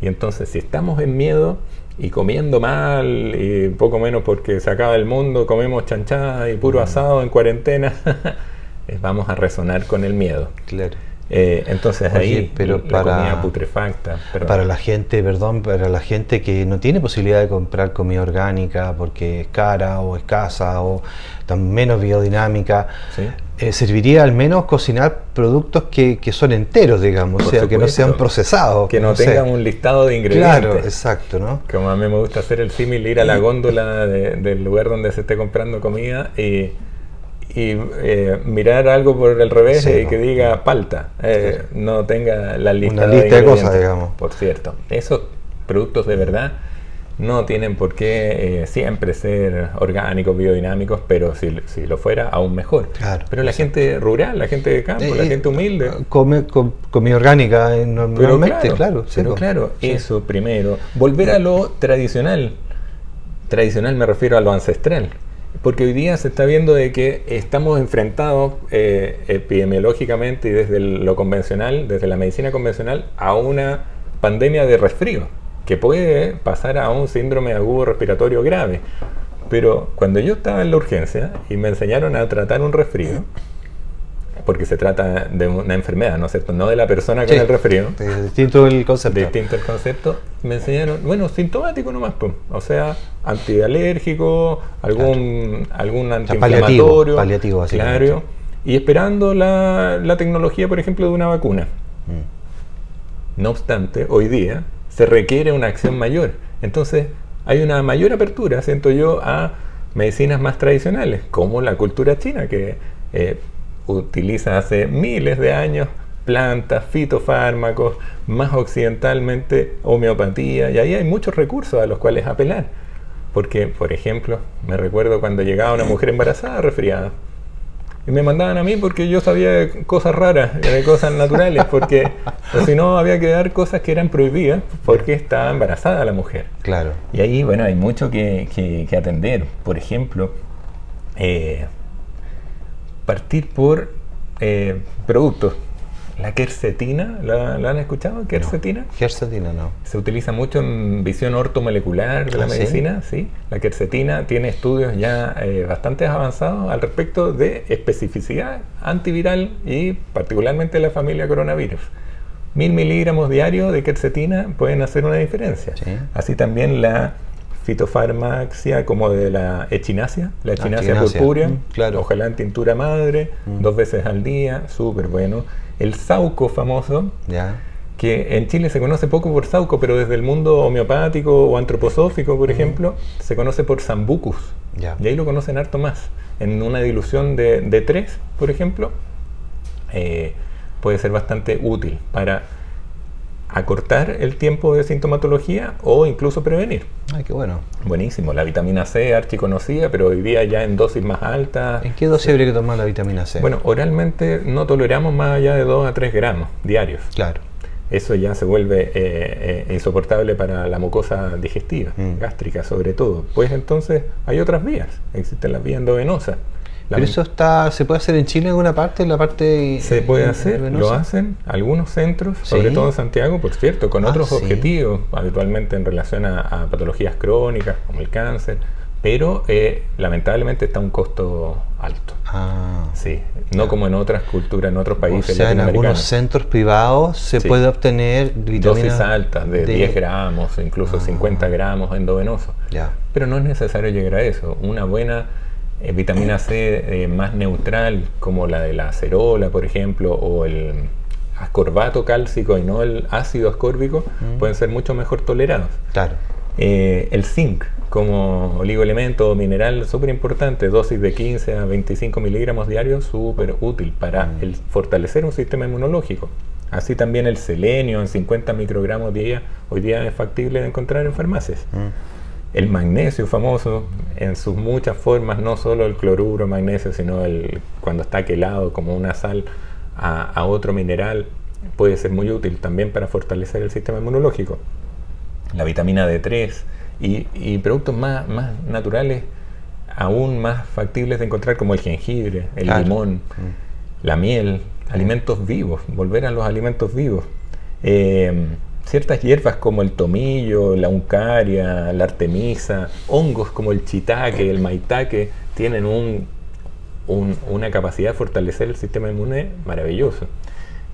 Y entonces si estamos en miedo y comiendo mal y poco menos porque se acaba el mundo, comemos chanchada y puro mm. asado en cuarentena, vamos a resonar con el miedo. Claro. Eh, entonces ahí pero la para, comida putrefacta. Para la gente, perdón, para la gente que no tiene posibilidad de comprar comida orgánica porque es cara o escasa o tan menos biodinámica, eh, serviría al menos cocinar productos que, que son enteros, digamos, o sea, que no sean procesados. Que no, tengan un listado de ingredientes. Claro, exacto, ¿no? Como a mí me gusta hacer el símil, ir a la góndola del lugar donde se esté comprando comida y y eh, mirar algo por el revés y que diga palta, eh, no tenga la lista, Una lista de, cosas, digamos. Por cierto, esos productos de verdad no tienen por qué eh, siempre ser orgánicos, biodinámicos, pero si, si lo fuera, aún mejor. pero la gente rural, la gente de campo, la gente humilde. Come comida orgánica normalmente, claro. pero claro, eso primero. Volver a lo tradicional. Tradicional me refiero a lo ancestral. Porque hoy día se está viendo de que estamos enfrentados eh, epidemiológicamente y desde lo convencional, desde la medicina convencional, a una pandemia de resfrío que puede pasar a un síndrome agudo respiratorio grave. Pero cuando yo estaba en la urgencia y me enseñaron a tratar un resfrío, porque se trata de una enfermedad, ¿no es cierto? No de la persona con el resfrío. distinto el concepto. Distinto el concepto. Me enseñaron, bueno, sintomático nomás, pues. o sea, antialérgico, algún, algún antiinflamatorio. Paliativo, claro, y esperando la, la, tecnología, por ejemplo, de una vacuna. Mm. No obstante, hoy día se requiere una acción mayor. Entonces, hay una mayor apertura, siento yo, a medicinas más tradicionales, como la cultura china, que eh, utiliza hace miles de años plantas, fitofármacos, más occidentalmente homeopatía, y ahí hay muchos recursos a los cuales apelar. Porque, por ejemplo, me recuerdo cuando llegaba una mujer embarazada resfriada, y me mandaban a mí porque yo sabía cosas raras, de cosas naturales, porque si no había que dar cosas que eran prohibidas porque estaba embarazada la mujer. Claro. Y ahí, bueno, hay mucho que, que, atender. Por ejemplo, eh, partir por eh, productos la quercetina, ¿la, han escuchado? ¿Quercetina? No, quercetina no. Se utiliza mucho en visión ortomolecular de la ah, medicina, ¿sí? La quercetina tiene estudios ya eh, bastante avanzados al respecto de especificidad antiviral y particularmente la familia coronavirus. Mil miligramos diarios de quercetina pueden hacer una diferencia. Así también la fitofarmacia como de la echinacia, la echinacia, purpúrea, mm, claro. ojalá en tintura madre, mm. dos veces al día, súper bueno el sauco famoso, que en Chile se conoce poco por sauco, pero desde el mundo homeopático o antroposófico, por ejemplo, se conoce por sambucus. Y ahí lo conocen harto más. En una dilución de, de 3, por ejemplo, eh, puede ser bastante útil para acortar el tiempo de sintomatología o incluso prevenir. Ay, qué bueno. Buenísimo. La vitamina C, archiconocida, pero hoy día ya en dosis más altas. ¿En qué dosis habría que tomar la vitamina C? Bueno, oralmente no toleramos más allá de 2 a 3 gramos diarios. Claro. Eso ya se vuelve eh, eh, insoportable para la mucosa digestiva, mm. gástrica sobre todo. Pues entonces hay otras vías. Existen las vías endovenosas ¿Pero eso está, se puede hacer en Chile en alguna parte, en la parte Se puede hacer, lo hacen algunos centros, sobre todo en Santiago, por cierto, con ah, otros objetivos, habitualmente en relación a, patologías crónicas como el cáncer, pero eh, lamentablemente está a un costo alto. Ah, sí, no como en otras culturas, en otros países. O sea, en algunos centros privados se puede obtener dosis altas de, 10 gramos, incluso 50 ah. gramos endovenoso. Ya. Pero no es necesario llegar a eso. Una buena eh, vitamina C eh, más neutral, como la de la acerola, por ejemplo, o el ascorbato cálcico y no el ácido ascórbico, mm. pueden ser mucho mejor tolerados. Claro. Eh, el zinc, como oligoelemento mineral súper importante, dosis de 15 a 25 miligramos diarios, súper útil para mm. el fortalecer un sistema inmunológico. Así también el selenio en 50 microgramos día, hoy día es factible de encontrar en farmacias. Mm. El magnesio famoso, en sus muchas formas, no solo el cloruro magnesio, sino el cuando está quelado como una sal a, otro mineral, puede ser muy útil también para fortalecer el sistema inmunológico. La vitamina D3 y, productos más, más, naturales, aún más factibles de encontrar, como el jengibre, el limón, mm. la miel, alimentos vivos, volver a los alimentos vivos. Eh, ciertas hierbas como el tomillo, la uncaria, la artemisa, hongos como el chitaque, el maitaque, tienen un, una capacidad de fortalecer el sistema inmune maravilloso.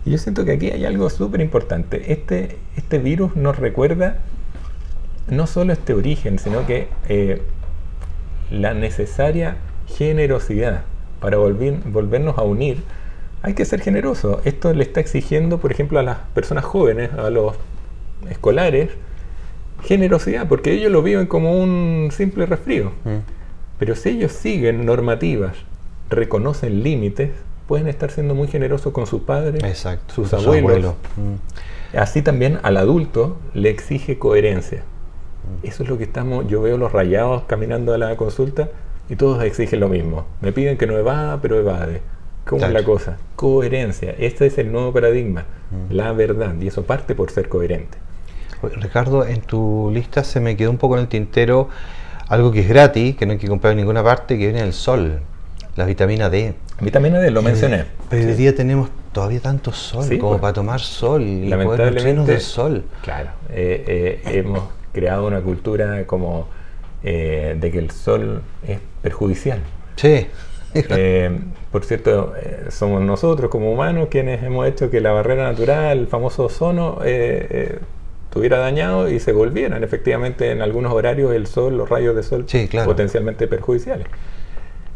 Y yo siento que aquí hay algo súper importante. Este, este virus nos recuerda no solo este origen, sino que eh, la necesaria generosidad para volvernos a unir. Hay que ser generoso. Esto le está exigiendo, por ejemplo, a las personas jóvenes, a los escolares generosidad, porque ellos lo viven como un simple resfrío. Mm. Pero si ellos siguen normativas, reconocen límites, pueden estar siendo muy generosos con sus padres, sus abuelos. Mm. Así también al adulto le exige coherencia. Eso es lo que estamos, yo veo los rayados caminando a la consulta y todos exigen lo mismo. Me piden que no evada, pero evade. ¿Cómo es la cosa? Coherencia. Este es el nuevo paradigma, mm. la verdad, y eso parte por ser coherente. Ricardo, en tu lista se me quedó un poco en el tintero algo que es gratis, que no hay que comprar en ninguna parte, que viene del sol, la vitamina D. Vitamina D, lo mencioné. Pero hoy día tenemos todavía tanto sol como pues. para tomar sol y lamentablemente del sol. Claro, eh, eh, hemos creado una cultura como eh, de que el sol es perjudicial. Sí. por cierto, somos nosotros como humanos quienes hemos hecho que la barrera natural, el famoso ozono, estuviera dañado y se volvieran efectivamente en algunos horarios el sol, los rayos de sol potencialmente perjudiciales.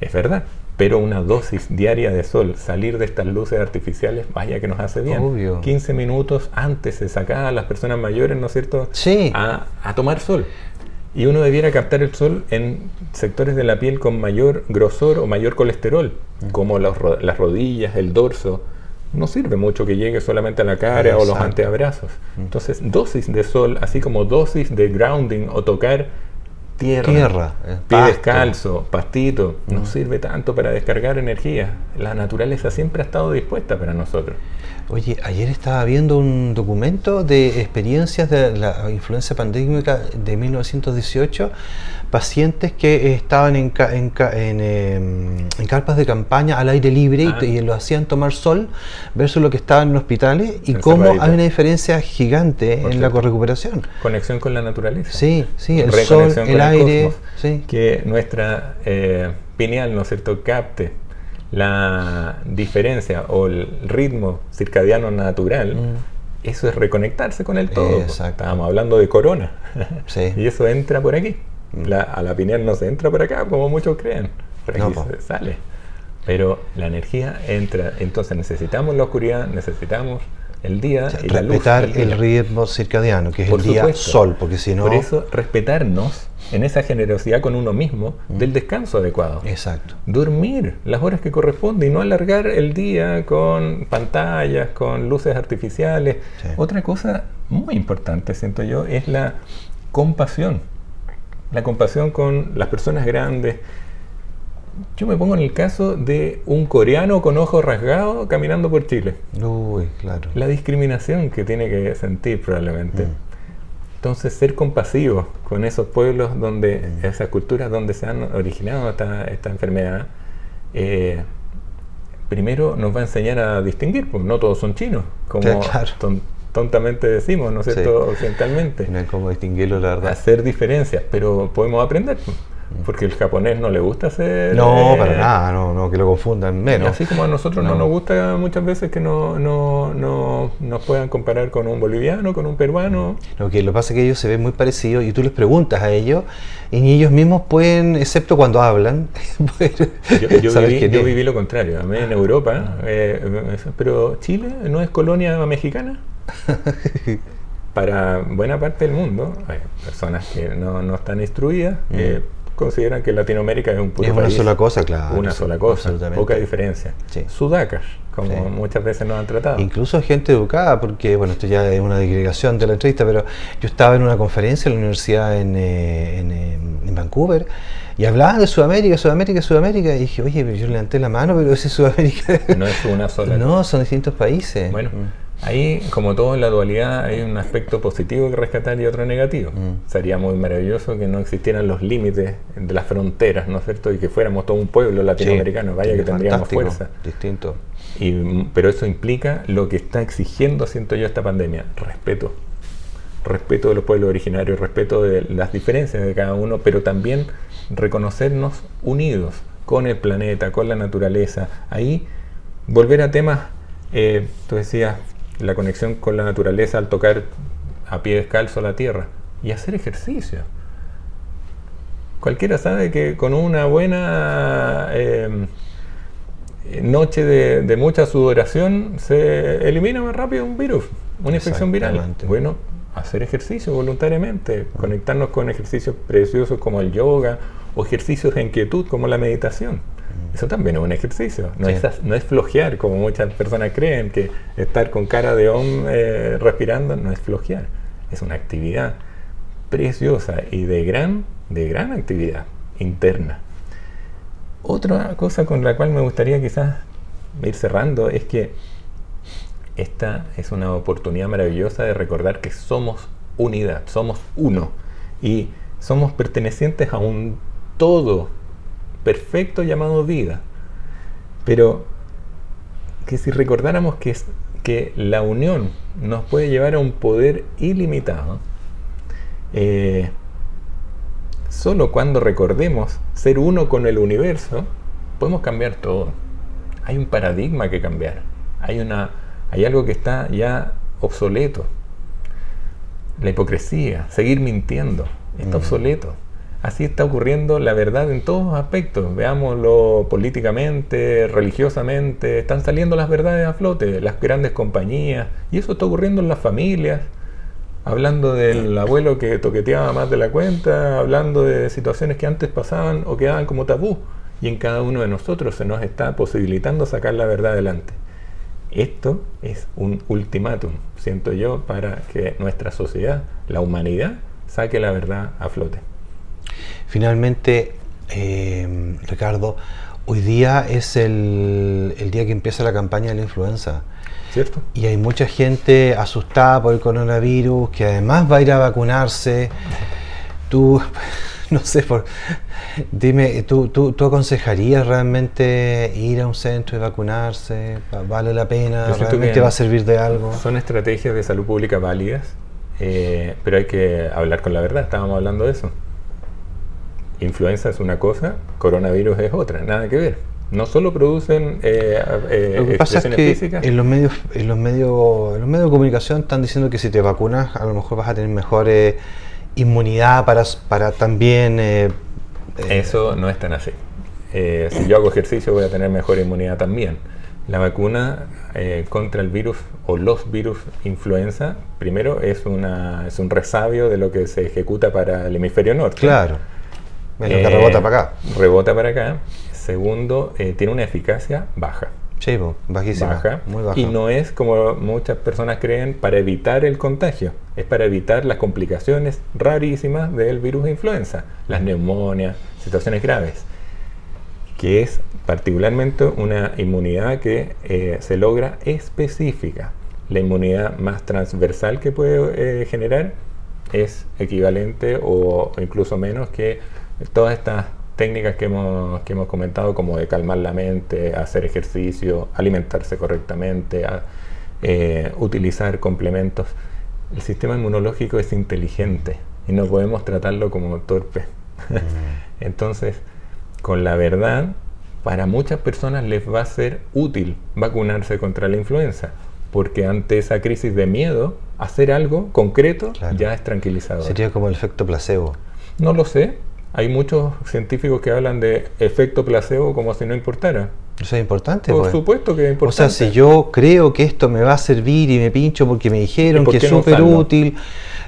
Es verdad, pero una dosis diaria de sol, salir de estas luces artificiales, vaya que nos hace bien. Obvio. 15 minutos antes se sacar a las personas mayores, ¿no es cierto?, sí. a, tomar sol. Y uno debiera captar el sol en sectores de la piel con mayor grosor o mayor colesterol, como las rodillas, el dorso, no sirve mucho que llegue solamente a la cara o los anteabrazos. Mm. Entonces, dosis de sol, así como dosis de grounding o tocar tierra, tierra eh, pie descalzo, pastito, no mm. sirve tanto para descargar energía. La naturaleza siempre ha estado dispuesta para nosotros. Oye, ayer estaba viendo un documento de experiencias de la influencia pandémica de 1918, pacientes que estaban en, en, em, en, carpas de campaña al aire libre y, ah. lo hacían tomar sol versus lo que estaban en hospitales y cómo hay una diferencia gigante en la recuperación. Conexión con la naturaleza. Sí, sí, el sol, el aire. sí. Que nuestra eh, pineal, ¿no es cierto?, capte la diferencia o el ritmo circadiano natural, mm. eso es reconectarse con el todo. Estábamos hablando de corona. y eso entra por aquí. Mm. a la pineal no se entra por acá, como muchos creen. se sale. Pero la energía entra. Entonces necesitamos la oscuridad, necesitamos el día y la luz. Respetar el ritmo circadiano, que es el día sol, porque si no. Por eso, respetarnos en esa generosidad con uno mismo mm. del descanso adecuado. Exacto. Dormir las horas que corresponden y no alargar el día con pantallas, con luces artificiales. Otra cosa muy importante, siento yo, es la compasión. La compasión con las personas grandes, yo me pongo en el caso de un coreano con ojos rasgados caminando por Chile. Uy, claro. La discriminación que tiene que sentir probablemente. Mm. Entonces, ser compasivo con esos pueblos donde, mm. esas culturas donde se han originado esta, esta enfermedad, eh, primero nos va a enseñar a distinguir, pues no todos son chinos, como tontamente decimos, ¿no es cierto?, occidentalmente. No hay como distinguirlo, la verdad. Hacer diferencias, pero podemos aprender. Porque el japonés no le gusta hacer... No, para nada, no, no, que lo confundan menos. así como a nosotros no. nos gusta muchas veces que no, no, no, nos puedan comparar con un boliviano, con un peruano. Lo que lo pasa es que ellos se ven muy parecidos y tú les preguntas a ellos y ni ellos mismos pueden, excepto cuando hablan. yo, viví, lo contrario, a mí en Europa, eh, pero Chile no es colonia mexicana. Para buena parte del mundo, hay personas que no, no están instruidas, mm. eh, consideran que Latinoamérica es un puro es una sola cosa, claro. Una sola cosa, poca diferencia. Sudacas, como muchas veces nos han tratado. Incluso gente educada, porque, bueno, esto ya es una digregación de la entrevista, pero yo estaba en una conferencia en la universidad en, eh, en, Vancouver y hablaban de Sudamérica, Sudamérica, Sudamérica, y dije, oye, yo levanté la mano, pero ese es Sudamérica. No es una sola. no, son distintos países. Bueno. Mm. Ahí, como todo en la dualidad, hay un aspecto positivo que rescatar y otro negativo. Mm. Sería muy maravilloso que no existieran los límites de las fronteras, ¿no es cierto? Y que fuéramos todo un pueblo latinoamericano, vaya que tendríamos fuerza. Distinto. Y, pero eso implica lo que está exigiendo, siento yo, esta pandemia, respeto. Respeto de los pueblos originarios, respeto de las diferencias de cada uno, pero también reconocernos unidos con el planeta, con la naturaleza. Ahí volver a temas, eh, tú decías, la conexión con la naturaleza al tocar a pie descalzo la tierra y hacer ejercicio. Cualquiera sabe que con una buena eh, noche de, mucha sudoración se elimina más rápido un virus, una infección viral. Bueno, hacer ejercicio voluntariamente, conectarnos con ejercicios preciosos como el yoga o ejercicios de inquietud como la meditación. Eso también es un ejercicio, no, es, no es flojear, como muchas personas creen que estar con cara de hombre eh, respirando no es flojear, es una actividad. preciosa y de gran, de gran actividad interna. Otra cosa con la cual me gustaría quizás ir cerrando es que esta es una oportunidad maravillosa de recordar que somos unidad, somos uno y somos pertenecientes a un todo perfecto llamado vida. Pero que si recordáramos que, que la unión nos puede llevar a un poder ilimitado, eh, solo cuando recordemos ser uno con el universo, podemos cambiar todo. Hay un paradigma que cambiar. Hay, una, hay algo que está ya obsoleto. La hipocresía, seguir mintiendo, está mm. obsoleto. Así está ocurriendo la verdad en todos aspectos. Veámoslo políticamente, religiosamente. Están saliendo las verdades a flote, las grandes compañías. Y eso está ocurriendo en las familias. Hablando del abuelo que toqueteaba más de la cuenta, hablando de situaciones que antes pasaban o quedaban como tabú. Y en cada uno de nosotros se nos está posibilitando sacar la verdad adelante. Esto es un ultimátum, siento yo, para que nuestra sociedad, la humanidad, saque la verdad a flote. Finalmente, eh, Ricardo, hoy día es el, día que empieza la campaña de la influenza. ¿Cierto? Y hay mucha gente asustada por el coronavirus, que además va a ir a vacunarse. Tú, no sé, por, dime, ¿tú, tú, tú aconsejarías realmente ir a un centro y vacunarse? ¿Vale la pena? ¿Realmente va a servir de algo? Son estrategias de salud pública válidas, eh, pero hay que hablar con la verdad. Estábamos hablando de eso influenza es una cosa, coronavirus es otra, nada que ver. No solo producen eh, eh, Lo que pasa es que En los medios, en los medios, en los medios de comunicación están diciendo que si te vacunas, a lo mejor vas a tener mejor eh, inmunidad para, para también. Eh, Eso no es tan así. si yo hago ejercicio, voy a tener mejor inmunidad también. La vacuna contra el virus o los virus influenza, primero es, una, es un resabio de lo que se ejecuta para el hemisferio norte. Claro eh, rebota para acá. Rebota para acá. Segundo, eh, tiene una eficacia baja. Sí, bajísima. Baja. Muy baja. Y no es como muchas personas creen para evitar el contagio. Es para evitar las complicaciones rarísimas del virus de influenza. Las neumonias, situaciones graves. Que es particularmente una inmunidad que eh, se logra específica. La inmunidad más transversal que puede generar es equivalente o incluso menos que todas estas técnicas que hemos, que hemos comentado, como de calmar la mente, hacer ejercicio, alimentarse correctamente, eh, utilizar complementos, el sistema inmunológico es inteligente y no podemos tratarlo como torpe. Mm. Entonces, con la verdad, para muchas personas les va a ser útil vacunarse contra la influenza, porque ante esa crisis de miedo, hacer algo concreto ya es tranquilizador. Sería como el efecto placebo. No lo sé, hay muchos científicos que hablan de efecto placebo como si no importara. Eso es importante. Por pues. supuesto que es importante. O sea, si yo creo que esto me va a servir y me pincho porque me dijeron que es súper útil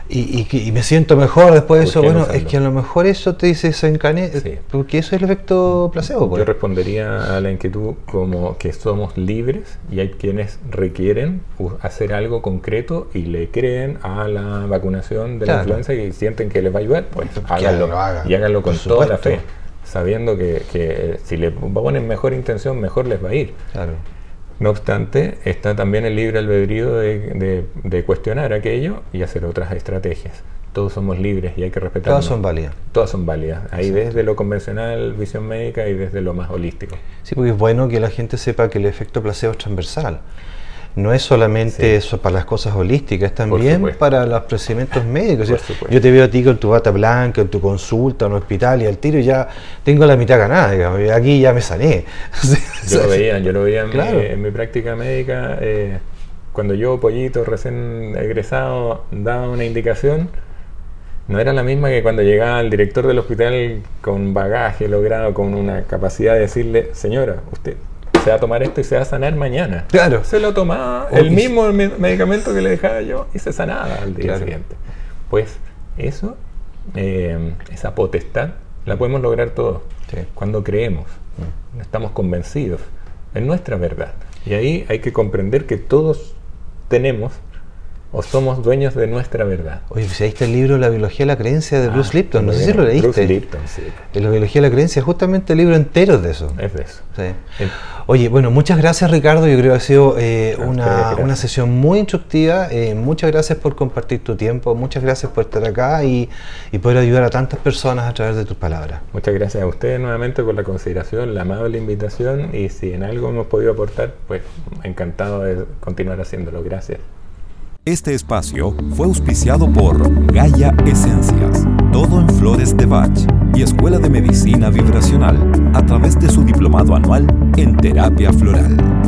y, me siento mejor después de eso, bueno, es que a lo mejor eso te dice desencadenar, porque eso es el efecto placebo. Pues. Yo respondería a la inquietud como que somos libres y hay quienes requieren hacer algo concreto y le creen a la vacunación de la influenza y sienten que les va a ayudar, pues háganlo y háganlo con toda la fe sabiendo que, si le ponen mejor intención, mejor les va a ir. Claro. No obstante, está también el libre albedrío de, cuestionar aquello y hacer otras estrategias. Todos somos libres y hay que respetar. Todas son válidas. Todas son válidas. Ahí desde lo convencional, visión médica y desde lo más holístico. Sí, porque es bueno que la gente sepa que el efecto placebo es transversal no es solamente eso para las cosas holísticas, es también para los procedimientos médicos. Yo te veo a ti con tu bata blanca, en tu consulta, en un hospital y al tiro ya tengo la mitad ganada, digamos, aquí ya me sané. yo lo veía, yo lo veía en, mi, práctica médica. Eh, cuando yo, pollito, recién egresado, daba una indicación, no era la misma que cuando llegaba el director del hospital con bagaje logrado, con una capacidad de decirle, señora, usted se va a tomar esto y se va a sanar mañana. Claro. Se lo tomaba el mismo medicamento que le dejaba yo y se sanaba al día siguiente. Pues eso, eh, esa potestad, la podemos lograr todos cuando creemos, mm. estamos convencidos en nuestra verdad. Y ahí hay que comprender que todos tenemos o somos dueños de nuestra verdad. Oye, ahí está el libro La biología de la creencia de Bruce ah, Lipton, no sé si lo leíste. Bruce Lipton, sí. La biología de la creencia, justamente el libro entero de eso. Es de eso. Sí. Oye, bueno, muchas gracias Ricardo, yo creo que ha sido eh, una, una, sesión muy instructiva, eh, muchas gracias por compartir tu tiempo, muchas gracias por estar acá y, y poder ayudar a tantas personas a través de tus palabras. Muchas gracias a ustedes nuevamente por la consideración, la amable invitación y si en algo hemos podido aportar, pues encantado de continuar haciéndolo. Gracias. Este espacio fue auspiciado por Gaia Esencias, todo en flores de Bach y Escuela de Medicina Vibracional a través de su diplomado anual en terapia floral.